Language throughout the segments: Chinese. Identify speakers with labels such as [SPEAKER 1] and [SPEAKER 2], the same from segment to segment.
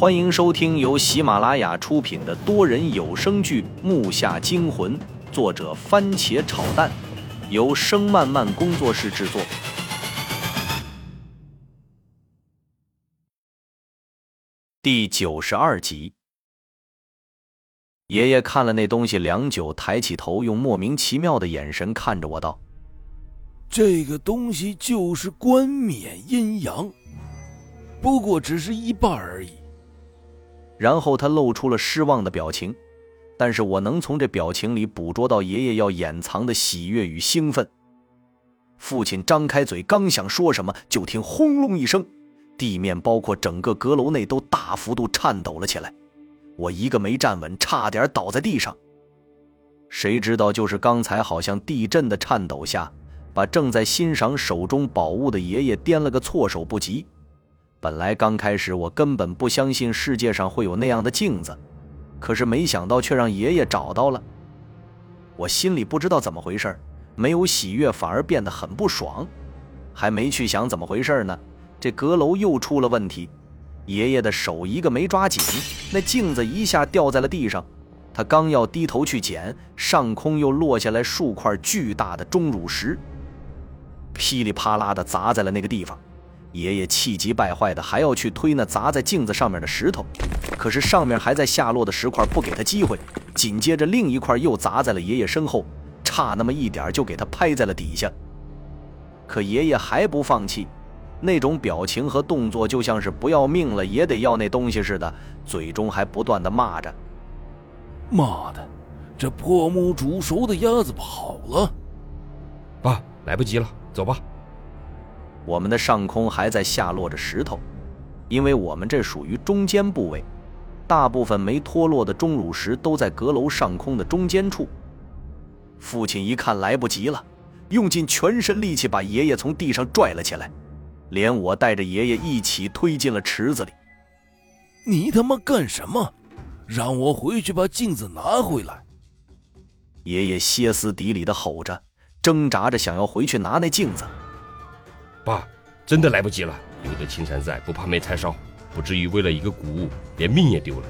[SPEAKER 1] 欢迎收听由喜马拉雅出品的多人有声剧《木下惊魂》，作者番茄炒蛋，由声漫漫工作室制作。第九十二集，爷爷看了那东西良久，抬起头，用莫名其妙的眼神看着我道：“
[SPEAKER 2] 这个东西就是冠冕阴阳，不过只是一半而已。”
[SPEAKER 1] 然后他露出了失望的表情，但是我能从这表情里捕捉到爷爷要掩藏的喜悦与兴奋。父亲张开嘴，刚想说什么，就听轰隆一声，地面包括整个阁楼内都大幅度颤抖了起来，我一个没站稳，差点倒在地上。谁知道，就是刚才好像地震的颤抖下，把正在欣赏手中宝物的爷爷颠了个措手不及。本来刚开始我根本不相信世界上会有那样的镜子，可是没想到却让爷爷找到了。我心里不知道怎么回事，没有喜悦，反而变得很不爽。还没去想怎么回事呢，这阁楼又出了问题。爷爷的手一个没抓紧，那镜子一下掉在了地上。他刚要低头去捡，上空又落下来数块巨大的钟乳石，噼里啪啦的砸在了那个地方。爷爷气急败坏的还要去推那砸在镜子上面的石头，可是上面还在下落的石块不给他机会。紧接着另一块又砸在了爷爷身后，差那么一点就给他拍在了底下。可爷爷还不放弃，那种表情和动作就像是不要命了也得要那东西似的，嘴中还不断的骂着：“
[SPEAKER 2] 妈的，这破木煮熟的鸭子跑了！”
[SPEAKER 3] 爸，来不及了，走吧。
[SPEAKER 1] 我们的上空还在下落着石头，因为我们这属于中间部位，大部分没脱落的钟乳石都在阁楼上空的中间处。父亲一看来不及了，用尽全身力气把爷爷从地上拽了起来，连我带着爷爷一起推进了池子里。
[SPEAKER 2] 你他妈干什么？让我回去把镜子拿回来！
[SPEAKER 1] 爷爷歇斯底里的吼着，挣扎着想要回去拿那镜子。
[SPEAKER 3] 爸，真的来不及了。有的青山在，不怕没柴烧，不至于为了一个谷物连命也丢了。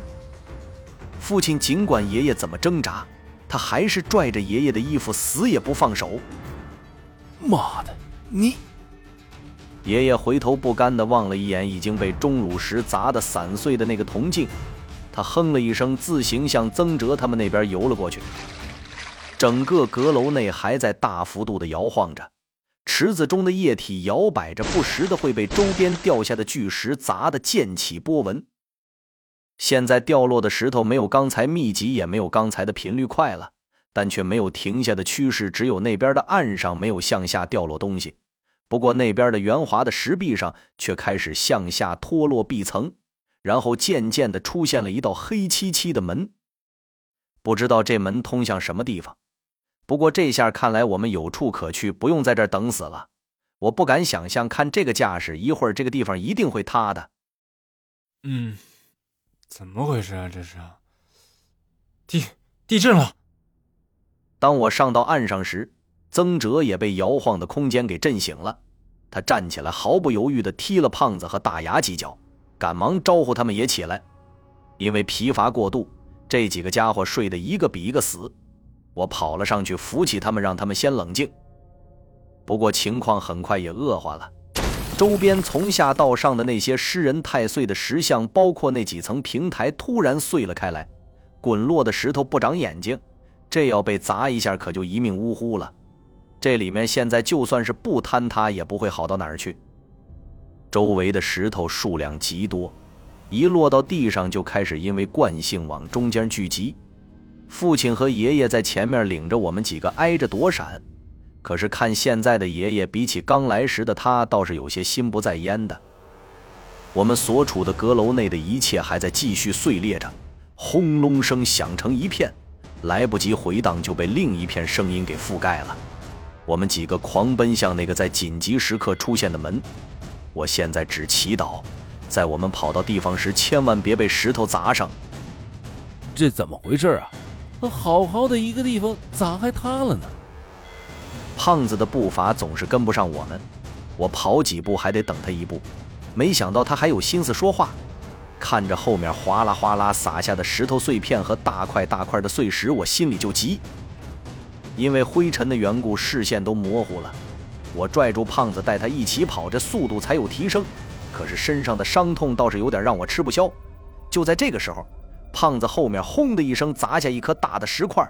[SPEAKER 1] 父亲尽管爷爷怎么挣扎，他还是拽着爷爷的衣服，死也不放手。
[SPEAKER 2] 妈的，你！
[SPEAKER 1] 爷爷回头不甘地望了一眼已经被钟乳石砸得散碎的那个铜镜，他哼了一声，自行向曾哲他们那边游了过去。整个阁楼内还在大幅度地摇晃着。池子中的液体摇摆着，不时的会被周边掉下的巨石砸得溅起波纹。现在掉落的石头没有刚才密集，也没有刚才的频率快了，但却没有停下的趋势。只有那边的岸上没有向下掉落东西，不过那边的圆滑的石壁上却开始向下脱落壁层，然后渐渐的出现了一道黑漆漆的门。不知道这门通向什么地方。不过这下看来我们有处可去，不用在这儿等死了。我不敢想象，看这个架势，一会儿这个地方一定会塌的。
[SPEAKER 4] 嗯，怎么回事啊？这是地地震了。
[SPEAKER 1] 当我上到岸上时，曾哲也被摇晃的空间给震醒了。他站起来，毫不犹豫地踢了胖子和大牙几脚，赶忙招呼他们也起来。因为疲乏过度，这几个家伙睡得一个比一个死。我跑了上去扶起他们，让他们先冷静。不过情况很快也恶化了，周边从下到上的那些尸人太岁的石像，包括那几层平台，突然碎了开来。滚落的石头不长眼睛，这要被砸一下，可就一命呜呼了。这里面现在就算是不坍塌，也不会好到哪儿去。周围的石头数量极多，一落到地上就开始因为惯性往中间聚集。父亲和爷爷在前面领着我们几个挨着躲闪，可是看现在的爷爷，比起刚来时的他，倒是有些心不在焉的。我们所处的阁楼内的一切还在继续碎裂着，轰隆声响成一片，来不及回荡就被另一片声音给覆盖了。我们几个狂奔向那个在紧急时刻出现的门。我现在只祈祷，在我们跑到地方时，千万别被石头砸上。
[SPEAKER 2] 这怎么回事啊？好好的一个地方，咋还塌了呢？
[SPEAKER 1] 胖子的步伐总是跟不上我们，我跑几步还得等他一步。没想到他还有心思说话。看着后面哗啦哗啦洒下的石头碎片和大块大块的碎石，我心里就急。因为灰尘的缘故，视线都模糊了。我拽住胖子，带他一起跑，这速度才有提升。可是身上的伤痛倒是有点让我吃不消。就在这个时候，胖子后面轰的一声砸下一颗大的石块，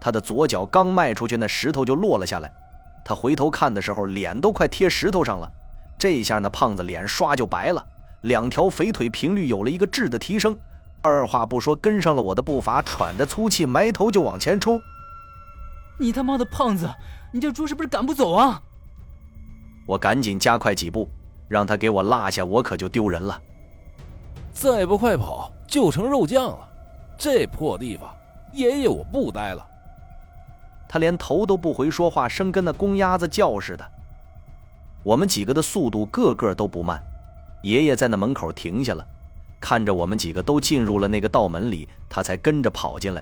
[SPEAKER 1] 他的左脚刚迈出去，那石头就落了下来。他回头看的时候，脸都快贴石头上了。这下那胖子脸刷就白了。两条肥腿频率有了一个质的提升，二话不说跟上了我的步伐，喘着粗气，埋头就往前冲。
[SPEAKER 5] 你他妈的胖子，你这猪是不是赶不走啊？
[SPEAKER 1] 我赶紧加快几步，让他给我落下，我可就丢人了。
[SPEAKER 2] 再不快跑，就成肉酱了。这破地方，爷爷我不待了。
[SPEAKER 1] 他连头都不回，说话声跟那公鸭子叫似的。我们几个的速度个个都不慢。爷爷在那门口停下了，看着我们几个都进入了那个道门里，他才跟着跑进来。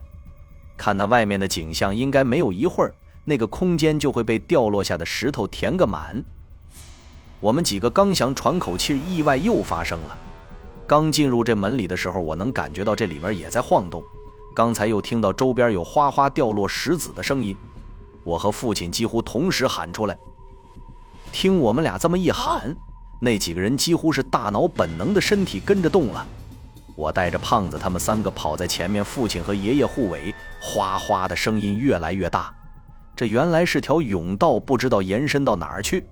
[SPEAKER 1] 看那外面的景象，应该没有一会儿，那个空间就会被掉落下的石头填个满。我们几个刚想喘口气，意外又发生了。刚进入这门里的时候，我能感觉到这里面也在晃动。刚才又听到周边有哗哗掉落石子的声音，我和父亲几乎同时喊出来。听我们俩这么一喊。那几个人几乎是大脑本能的身体跟着动了，我带着胖子他们三个跑在前面，父亲和爷爷护尾，哗哗的声音越来越大。这原来是条甬道，不知道延伸到哪儿去。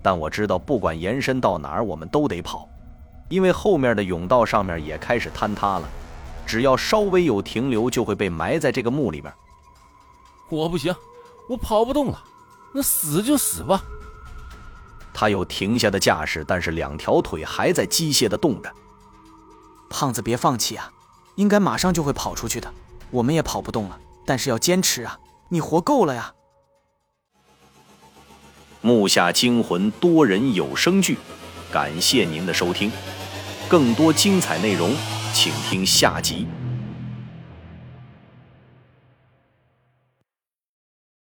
[SPEAKER 1] 但我知道，不管延伸到哪儿，我们都得跑，因为后面的甬道上面也开始坍塌了，只要稍微有停留，就会被埋在这个墓里边。
[SPEAKER 2] 我不行，我跑不动了，那死就死吧。
[SPEAKER 1] 他有停下的架势，但是两条腿还在机械的动着。
[SPEAKER 5] 胖子，别放弃啊！应该马上就会跑出去的。我们也跑不动了，但是要坚持啊！你活够了呀！
[SPEAKER 1] 木下惊魂多人有声剧，感谢您的收听。更多精彩内容，请听下集。